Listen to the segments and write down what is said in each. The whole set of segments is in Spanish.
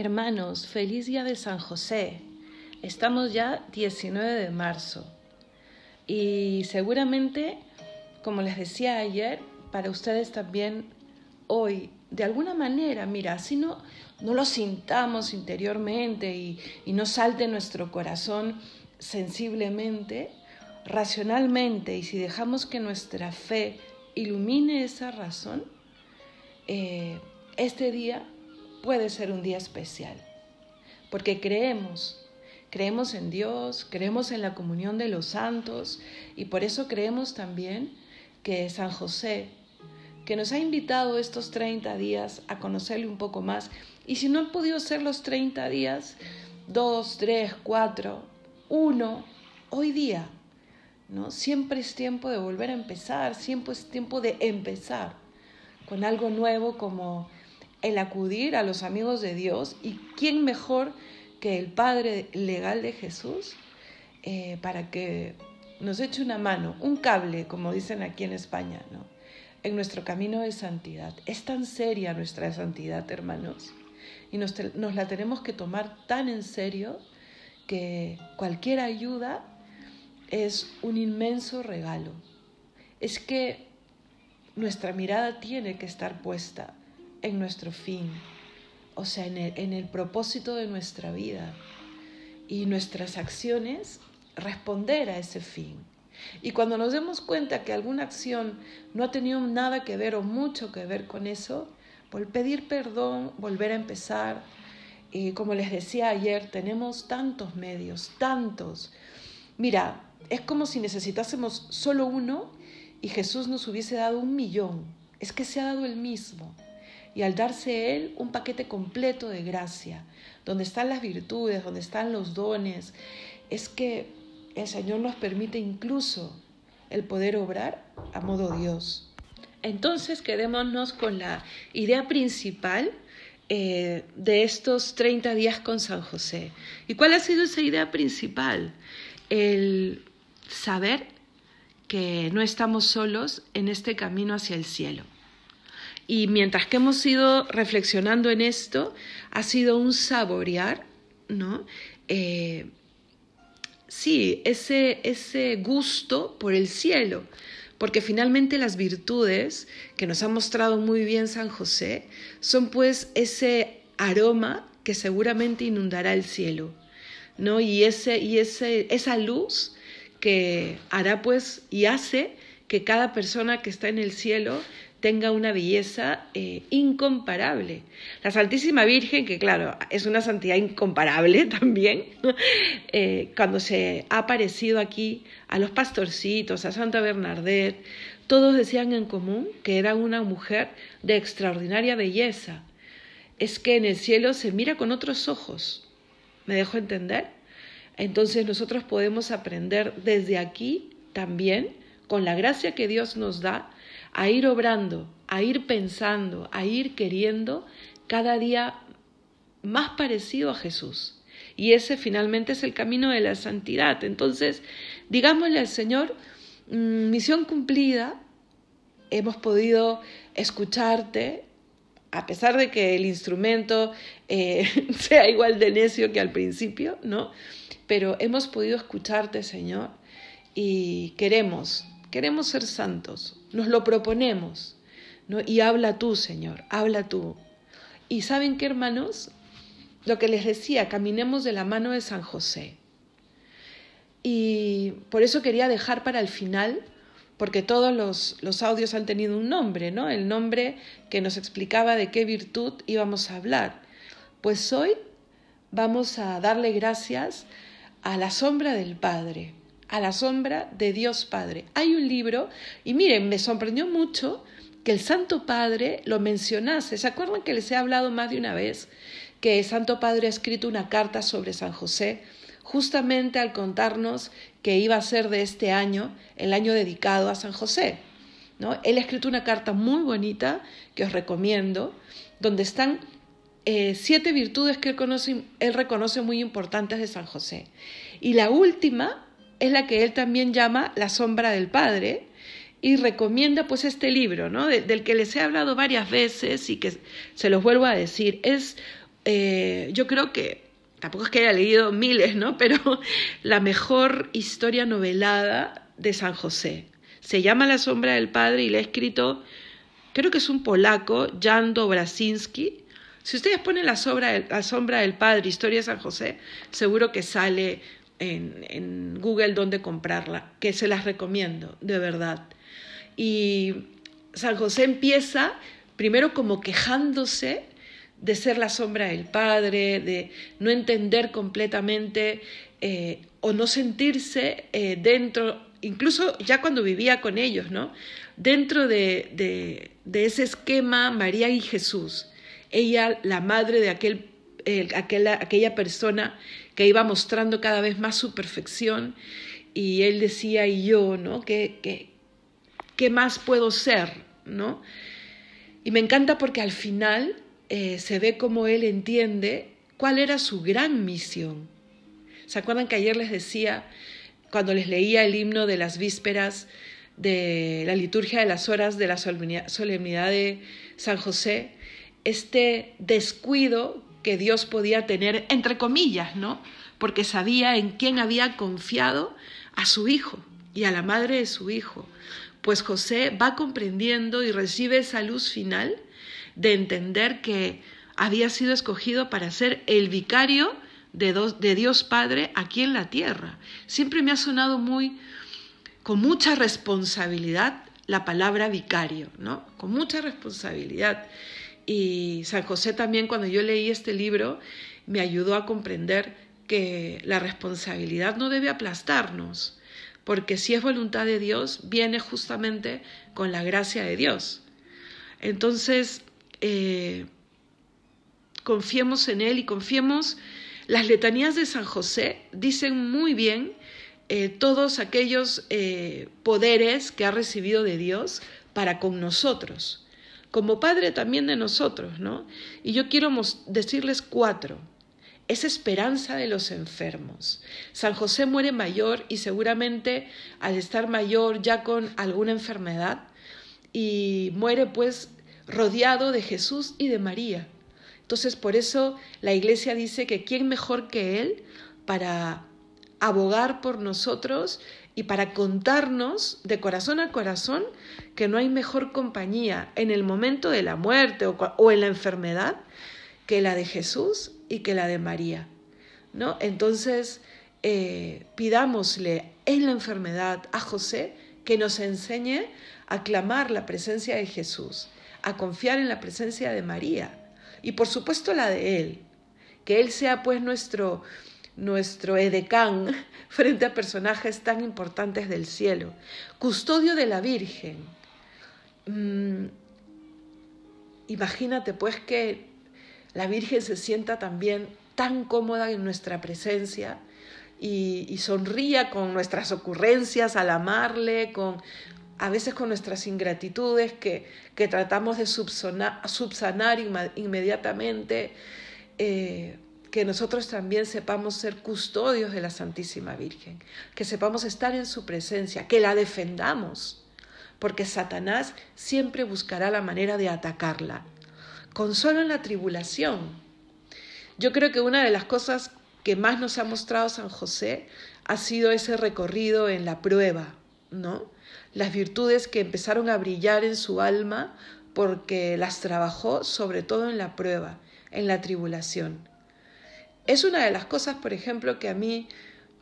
Hermanos, feliz día de San José. Estamos ya 19 de marzo y seguramente, como les decía ayer, para ustedes también hoy, de alguna manera, mira, así no, no lo sintamos interiormente y, y no salte nuestro corazón sensiblemente, racionalmente, y si dejamos que nuestra fe ilumine esa razón, eh, este día puede ser un día especial, porque creemos, creemos en Dios, creemos en la comunión de los santos y por eso creemos también que San José, que nos ha invitado estos 30 días a conocerle un poco más, y si no han podido ser los 30 días, dos, tres, cuatro, uno, hoy día, ¿no? Siempre es tiempo de volver a empezar, siempre es tiempo de empezar con algo nuevo como el acudir a los amigos de Dios y quién mejor que el Padre legal de Jesús eh, para que nos eche una mano, un cable, como dicen aquí en España, ¿no? en nuestro camino de santidad. Es tan seria nuestra santidad, hermanos, y nos, nos la tenemos que tomar tan en serio que cualquier ayuda es un inmenso regalo. Es que nuestra mirada tiene que estar puesta en nuestro fin, o sea, en el, en el propósito de nuestra vida y nuestras acciones responder a ese fin. Y cuando nos demos cuenta que alguna acción no ha tenido nada que ver o mucho que ver con eso, pedir perdón, volver a empezar. Y como les decía ayer, tenemos tantos medios, tantos. Mira, es como si necesitásemos solo uno y Jesús nos hubiese dado un millón. Es que se ha dado el mismo y al darse Él un paquete completo de gracia, donde están las virtudes, donde están los dones, es que el Señor nos permite incluso el poder obrar a modo Dios. Entonces quedémonos con la idea principal eh, de estos 30 días con San José. ¿Y cuál ha sido esa idea principal? El saber que no estamos solos en este camino hacia el cielo. Y mientras que hemos ido reflexionando en esto, ha sido un saborear, ¿no? Eh, sí, ese, ese gusto por el cielo, porque finalmente las virtudes que nos ha mostrado muy bien San José son pues ese aroma que seguramente inundará el cielo, ¿no? Y, ese, y ese, esa luz que hará pues y hace que cada persona que está en el cielo tenga una belleza eh, incomparable. La Santísima Virgen, que claro, es una santidad incomparable también, eh, cuando se ha aparecido aquí a los pastorcitos, a Santa Bernadette, todos decían en común que era una mujer de extraordinaria belleza. Es que en el cielo se mira con otros ojos. ¿Me dejo entender? Entonces nosotros podemos aprender desde aquí también, con la gracia que Dios nos da, a ir obrando, a ir pensando, a ir queriendo cada día más parecido a Jesús. Y ese finalmente es el camino de la santidad. Entonces, digámosle al Señor, mm, misión cumplida, hemos podido escucharte, a pesar de que el instrumento eh, sea igual de necio que al principio, ¿no? Pero hemos podido escucharte, Señor, y queremos, queremos ser santos, nos lo proponemos. ¿no? Y habla tú, Señor, habla tú. Y saben qué, hermanos, lo que les decía, caminemos de la mano de San José. Y por eso quería dejar para el final, porque todos los, los audios han tenido un nombre, ¿no? El nombre que nos explicaba de qué virtud íbamos a hablar. Pues hoy vamos a darle gracias a la sombra del Padre a la sombra de Dios Padre. Hay un libro, y miren, me sorprendió mucho que el Santo Padre lo mencionase. ¿Se acuerdan que les he hablado más de una vez que el Santo Padre ha escrito una carta sobre San José, justamente al contarnos que iba a ser de este año el año dedicado a San José? ¿no? Él ha escrito una carta muy bonita que os recomiendo, donde están eh, siete virtudes que él, conoce, él reconoce muy importantes de San José. Y la última es la que él también llama La sombra del Padre y recomienda pues este libro, ¿no? del que les he hablado varias veces y que se los vuelvo a decir. Es eh, yo creo que, tampoco es que haya leído miles, ¿no? Pero la mejor historia novelada de San José. Se llama La sombra del Padre y la ha escrito, creo que es un polaco, Jan Dobrasinski. Si ustedes ponen la la sombra del Padre, Historia de San José, seguro que sale en, Google dónde comprarla, que se las recomiendo, de verdad. Y San José empieza primero como quejándose de ser la sombra del Padre, de no entender completamente eh, o no sentirse eh, dentro, incluso ya cuando vivía con ellos, ¿no? Dentro de, ese esquema María y Jesús, ella la madre de aquel, aquella persona que iba mostrando cada vez más su perfección y él decía, y yo, ¿no? ¿Qué, qué, qué más puedo ser, ¿no? Y me encanta porque al final eh, se ve como él entiende cuál era su gran misión. ¿Se acuerdan que ayer les decía, cuando les leía el himno de las vísperas de la liturgia de las horas de la solemnidad de San José, este descuido que Dios podía tener, entre comillas, ¿no? Porque sabía en quién había confiado a su hijo y a la madre de su hijo. Pues José va comprendiendo y recibe esa luz final de entender que había sido escogido para ser el vicario de, Dios Padre aquí en la tierra. Siempre me ha sonado muy, con mucha responsabilidad, la palabra vicario, ¿no? Con mucha responsabilidad. Y San José también, cuando yo leí este libro, me ayudó a comprender que la responsabilidad no debe aplastarnos, porque si es voluntad de Dios, viene justamente con la gracia de Dios. Entonces, eh, confiemos en Él y confiemos. Las letanías de San José dicen muy bien eh, todos aquellos eh, poderes que ha recibido de Dios para con nosotros, como Padre también de nosotros, ¿no? Y yo quiero decirles cuatro. Es esperanza de los enfermos. San José muere mayor y seguramente al estar mayor ya con alguna enfermedad y muere pues rodeado de Jesús y de María. Entonces, por eso la iglesia dice que quién mejor que Él para abogar por nosotros y para contarnos de corazón a corazón que no hay mejor compañía en el momento de la muerte o, en la enfermedad que la de Jesús y que la de María. ¿no? Entonces, eh, pidámosle en la enfermedad a José que nos enseñe a clamar la presencia de Jesús a confiar en la presencia de María y por supuesto la de Él, que Él sea pues nuestro, nuestro edecán frente a personajes tan importantes del cielo, custodio de la Virgen. Mm, imagínate pues que la Virgen se sienta también tan cómoda en nuestra presencia y, sonría con nuestras ocurrencias al amarle, con, a veces con nuestras ingratitudes que, que tratamos de subsanar, inmediatamente, eh, que nosotros también sepamos ser custodios de la Santísima Virgen, que sepamos estar en su presencia, que la defendamos, porque Satanás siempre buscará la manera de atacarla. Consuelo en la tribulación. Yo creo que una de las cosas que más nos ha mostrado San José ha sido ese recorrido en la prueba, ¿no? las virtudes que empezaron a brillar en su alma porque las trabajó sobre todo en la prueba, en la tribulación. Es una de las cosas, por ejemplo, que a mí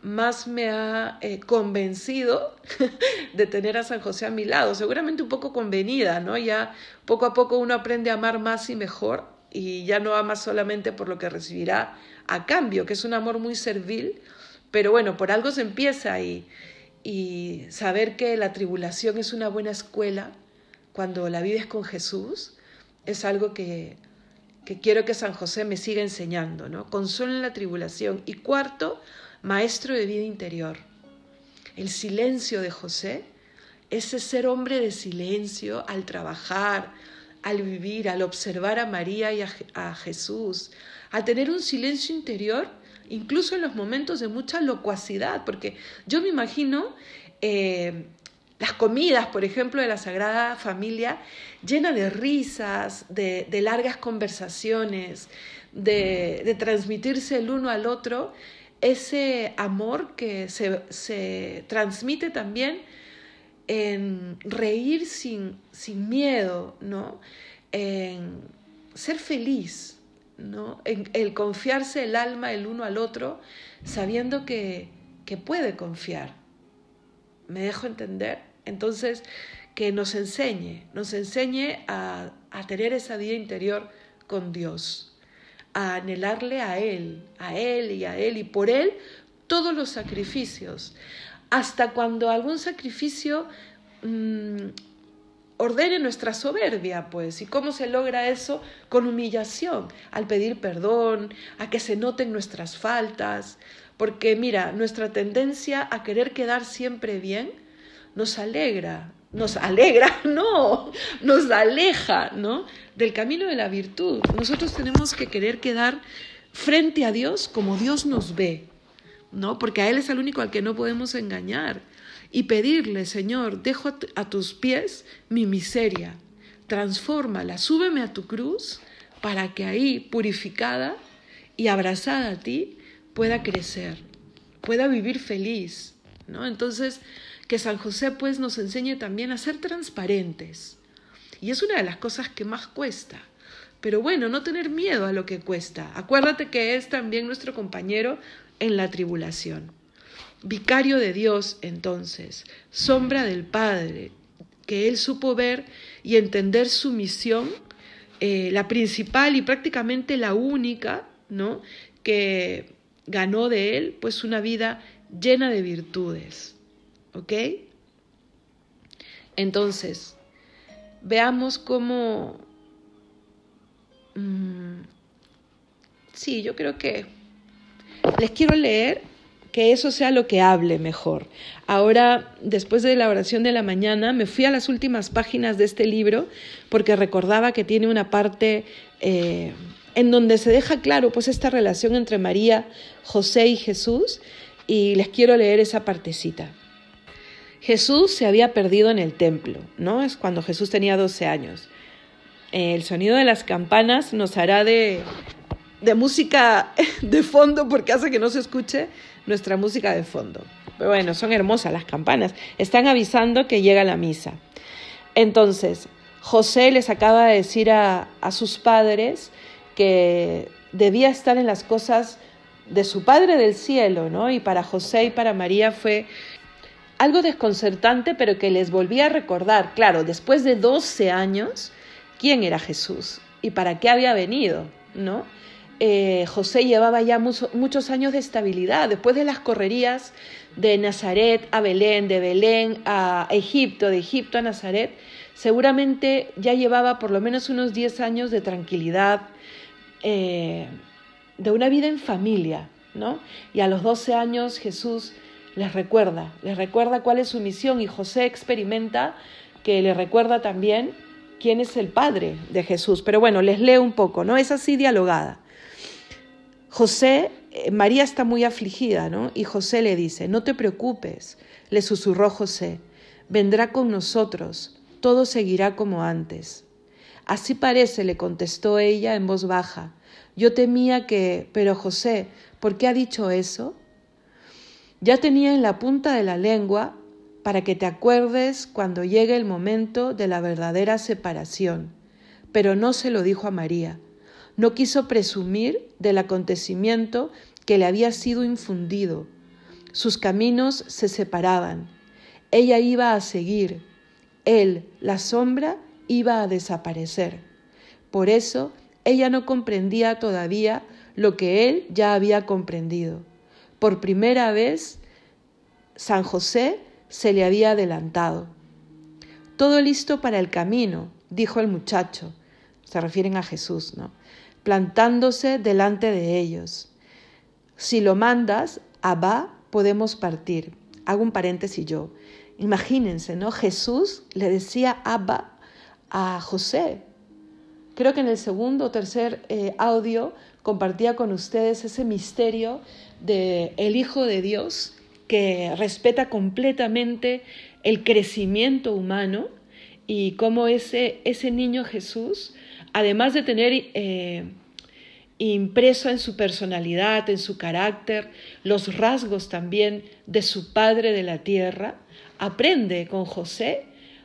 más me ha eh, convencido de tener a San José a mi lado, seguramente un poco convenida, ¿no? Ya poco a poco uno aprende a amar más y mejor y ya no ama solamente por lo que recibirá a cambio, que es un amor muy servil, pero bueno, por algo se empieza y, y saber que la tribulación es una buena escuela cuando la vives con Jesús es algo que, que quiero que San José me siga enseñando, ¿no? Consuelo en la tribulación. Y cuarto, maestro de vida interior. El silencio de José, ese ser hombre de silencio al trabajar, al vivir, al observar a María y a, Jesús, al tener un silencio interior incluso en los momentos de mucha locuacidad, porque yo me imagino eh, las comidas, por ejemplo, de la Sagrada Familia, llena de risas, de, largas conversaciones, de, transmitirse el uno al otro, ese amor que se, transmite también en reír sin, miedo, ¿no? En ser feliz, ¿no? En el confiarse el alma el uno al otro, sabiendo que puede confiar. ¿Me dejo entender? Entonces, que nos enseñe, nos enseñe a, a tener esa vida interior con Dios, a anhelarle a Él, a Él y a Él, y por Él todos los sacrificios, hasta cuando algún sacrificio mm, ordene nuestra soberbia, pues. ¿Y cómo se logra eso? Con humillación, al pedir perdón, a que se noten nuestras faltas, porque mira, nuestra tendencia a querer quedar siempre bien nos alegra, nos alegra, no, nos aleja, ¿no? Del camino de la virtud. Nosotros tenemos que querer quedar frente a Dios como Dios nos ve, ¿no? Porque a Él es el único al que no podemos engañar. Y pedirle, Señor, dejo a tus pies mi miseria, transfórmala, súbeme a tu cruz para que ahí, purificada y abrazada a ti, pueda crecer, pueda vivir feliz, ¿no? Entonces, que San José pues nos enseñe también a ser transparentes. Y es una de las cosas que más cuesta. Pero bueno, no tener miedo a lo que cuesta. Acuérdate que es también nuestro compañero en la tribulación. Vicario de Dios, entonces, sombra del Padre, que él supo ver y entender su misión, eh, la principal y prácticamente la única, ¿no? Que ganó de él, pues una vida llena de virtudes. ¿Ok? Entonces, veamos cómo... Mm, sí, yo creo que les quiero leer que eso sea lo que hable mejor. Ahora, después de la oración de la mañana, me fui a las últimas páginas de este libro porque recordaba que tiene una parte eh, en donde se deja claro pues esta relación entre María, José y Jesús y les quiero leer esa partecita. Jesús se había perdido en el templo, ¿no? Es cuando Jesús tenía 12 años. El sonido de las campanas nos hará de, música de fondo porque hace que no se escuche nuestra música de fondo. Pero bueno, son hermosas las campanas. Están avisando que llega la misa. Entonces, José les acaba de decir a sus padres que debía estar en las cosas de su Padre del cielo, ¿no? Y para José y para María fue algo desconcertante, pero que les volvía a recordar, claro, después de 12 años, quién era Jesús y para qué había venido, ¿no? Eh, José llevaba ya muchos años de estabilidad, después de las correrías de Nazaret a Belén, de Belén a Egipto, de Egipto a Nazaret, seguramente ya llevaba por lo menos unos 10 años de tranquilidad, eh, de una vida en familia, ¿no? Y a los 12 años Jesús les recuerda, les recuerda cuál es su misión y José experimenta que le recuerda también quién es el Padre de Jesús. Pero bueno, les leo un poco, ¿no? Es así dialogada. José, eh, María está muy afligida, ¿no? Y José le dice, no te preocupes, le susurró José, vendrá con nosotros, todo seguirá como antes. Así parece, le contestó ella en voz baja. Yo temía que, pero José, ¿por qué ha dicho eso? Ya tenía en la punta de la lengua para que te acuerdes cuando llegue el momento de la verdadera separación, pero no se lo dijo a María. No quiso presumir del acontecimiento que le había sido infundido. Sus caminos se separaban. Ella iba a seguir. Él, la sombra, iba a desaparecer. Por eso ella no comprendía todavía lo que él ya había comprendido. Por primera vez, San José se le había adelantado. Todo listo para el camino, dijo el muchacho. Se refieren a Jesús, ¿no? Plantándose delante de ellos. Si lo mandas, Abba, podemos partir. Hago un paréntesis yo. Imagínense, ¿no? Jesús le decía Abba a José. Creo que en el segundo o tercer eh, audio compartía con ustedes ese misterio de el Hijo de Dios que respeta completamente el crecimiento humano y cómo ese, ese niño Jesús, además de tener eh, impreso en su personalidad, en su carácter, los rasgos también de su padre de la tierra, aprende con José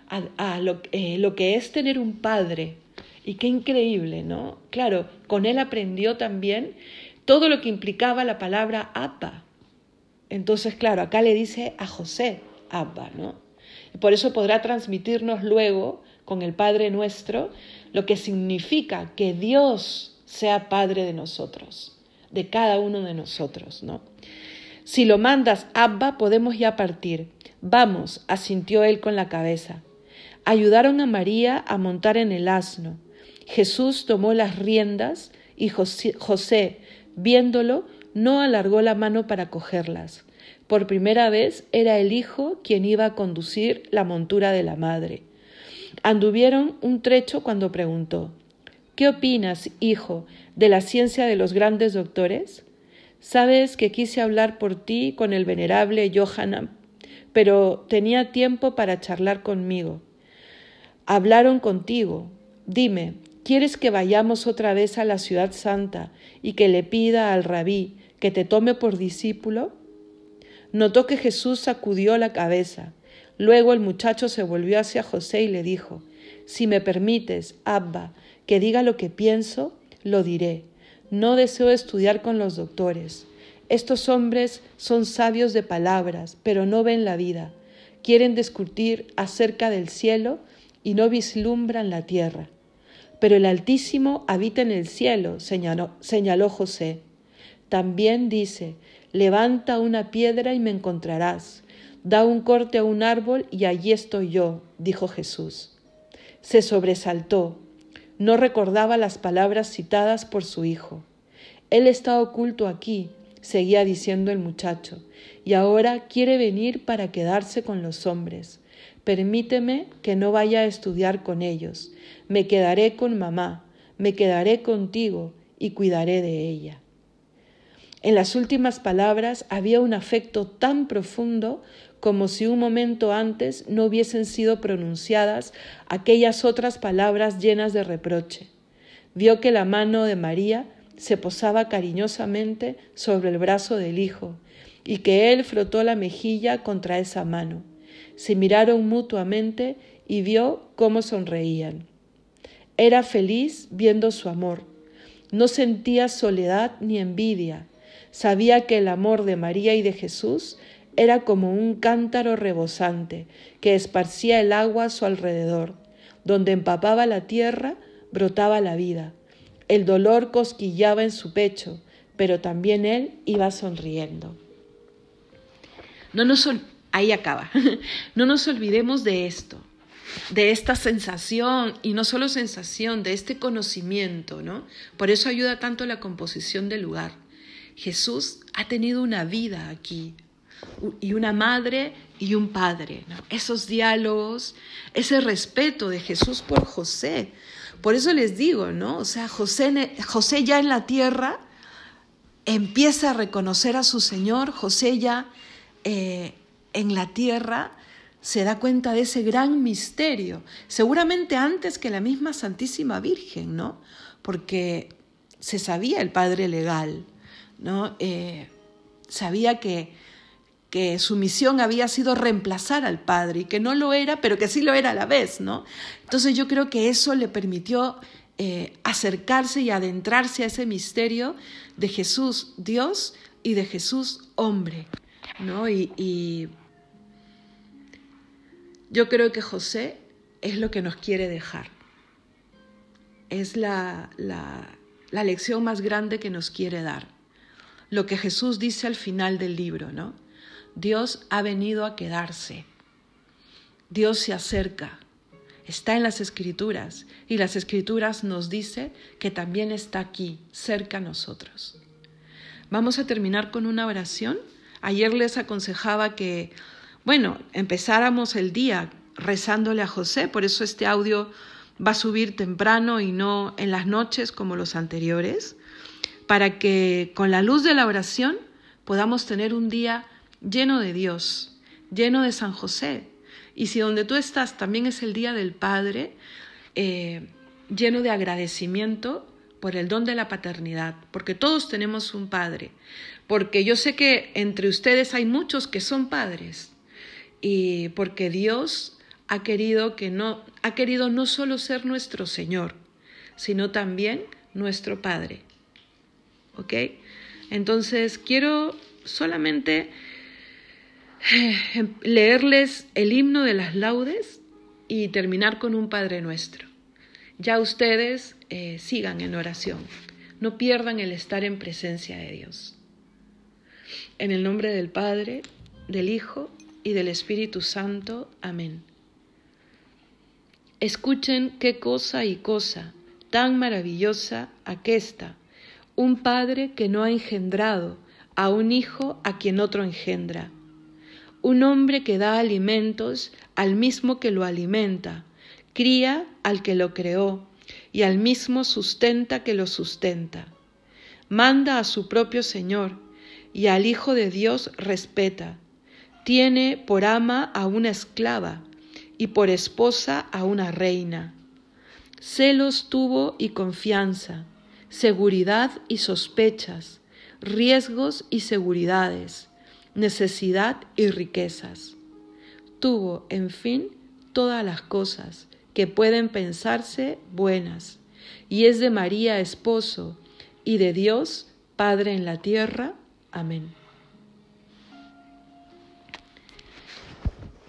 a, eh, lo que es tener un padre. Y qué increíble, ¿no? Claro, con él aprendió también todo lo que implicaba la palabra Abba. Entonces, claro, acá le dice a José Abba, ¿no? por eso podrá transmitirnos luego con el Padre nuestro lo que significa que Dios sea Padre de nosotros, de cada uno de nosotros, ¿no? Si lo mandas, Abba, podemos ya partir. Vamos, asintió él con la cabeza. Ayudaron a María a montar en el asno. Jesús tomó las riendas y José, viéndolo, no alargó la mano para cogerlas. Por primera vez era el hijo quien iba a conducir la montura de la madre. Anduvieron un trecho cuando preguntó ¿Qué opinas, hijo, de la ciencia de los grandes doctores? Sabes que quise hablar por ti con el venerable Johanna, pero tenía tiempo para charlar conmigo. Hablaron contigo. Dime, ¿quieres que vayamos otra vez a la ciudad santa y que le pida al rabí que te tome por discípulo? Notó que Jesús sacudió la cabeza. Luego el muchacho se volvió hacia José y le dijo, Si me permites, Abba, que diga lo que pienso, lo diré. No deseo estudiar con los doctores. Estos hombres son sabios de palabras, pero no ven la vida. Quieren discutir acerca del cielo y no vislumbran la tierra. Pero el Altísimo habita en el cielo, señaló, José. También dice, levanta una piedra y me encontrarás. Da un corte a un árbol y allí estoy yo, dijo Jesús. Se sobresaltó. No recordaba las palabras citadas por su hijo. Él está oculto aquí, seguía diciendo el muchacho, y ahora quiere venir para quedarse con los hombres. Permíteme que no vaya a estudiar con ellos. Me quedaré con mamá, me quedaré contigo y cuidaré de ella. En las últimas palabras había un afecto tan profundo como si un momento antes no hubiesen sido pronunciadas aquellas otras palabras llenas de reproche. Vio que la mano de María se posaba cariñosamente sobre el brazo del hijo y que él frotó la mejilla contra esa mano. Se miraron mutuamente y vio cómo sonreían. Era feliz viendo su amor. No sentía soledad ni envidia Sabía que el amor de María y de Jesús era como un cántaro rebosante que esparcía el agua a su alrededor. Donde empapaba la tierra, brotaba la vida. El dolor cosquillaba en su pecho, pero también él iba sonriendo. No nos ahí acaba. no nos olvidemos de esto, de esta sensación y no solo sensación, de este conocimiento, ¿no? Por eso ayuda tanto la composición del lugar. Jesús ha tenido una vida aquí y una madre y un padre. Esos diálogos, ese respeto de Jesús por José. Por eso les digo, ¿no? O sea, José, José ya en la tierra empieza a reconocer a su Señor, José ya eh, en la tierra se da cuenta de ese gran misterio, seguramente antes que la misma Santísima Virgen, ¿no? Porque se sabía el Padre legal, ¿no? Eh, sabía que, que su misión había sido reemplazar al Padre y que no lo era, pero que sí lo era a la vez, ¿no? Entonces yo creo que eso le permitió eh, acercarse y adentrarse a ese misterio de Jesús Dios y de Jesús hombre, ¿no? Y, yo creo que José es lo que nos quiere dejar. Es la, la lección más grande que nos quiere dar lo que Jesús dice al final del libro, ¿no? Dios ha venido a quedarse. Dios se acerca. Está en las escrituras y las escrituras nos dice que también está aquí, cerca a nosotros. Vamos a terminar con una oración. Ayer les aconsejaba que, bueno, empezáramos el día rezándole a José, por eso este audio va a subir temprano y no en las noches como los anteriores para que con la luz de la oración podamos tener un día lleno de Dios, lleno de San José. Y si donde tú estás también es el día del Padre, eh, lleno de agradecimiento por el don de la paternidad, porque todos tenemos un padre, porque yo sé que entre ustedes hay muchos que son padres y porque Dios ha querido que no ha querido no solo ser nuestro Señor, sino también nuestro Padre. ¿Ok? Entonces quiero solamente eh, leerles el himno de las laudes y terminar con un Padre nuestro. Ya ustedes eh, sigan en oración, no pierdan el estar en presencia de Dios. En el nombre del Padre, del Hijo y del Espíritu Santo. Amén. Escuchen qué cosa y cosa tan maravillosa aquesta, un padre que no ha engendrado a un hijo a quien otro engendra, un hombre que da alimentos al mismo que lo alimenta, cría al que lo creó y al mismo sustenta que lo sustenta, manda a su propio Señor y al Hijo de Dios respeta, tiene por ama a una esclava y por esposa a una reina. Celos tuvo y confianza, seguridad y sospechas, riesgos y seguridades, necesidad y riquezas. Tuvo, en fin, todas las cosas que pueden pensarse buenas, y es de María esposo, y de Dios Padre en la tierra. Amén.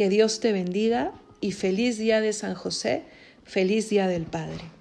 Que Dios te bendiga y feliz día de San José, feliz día del Padre.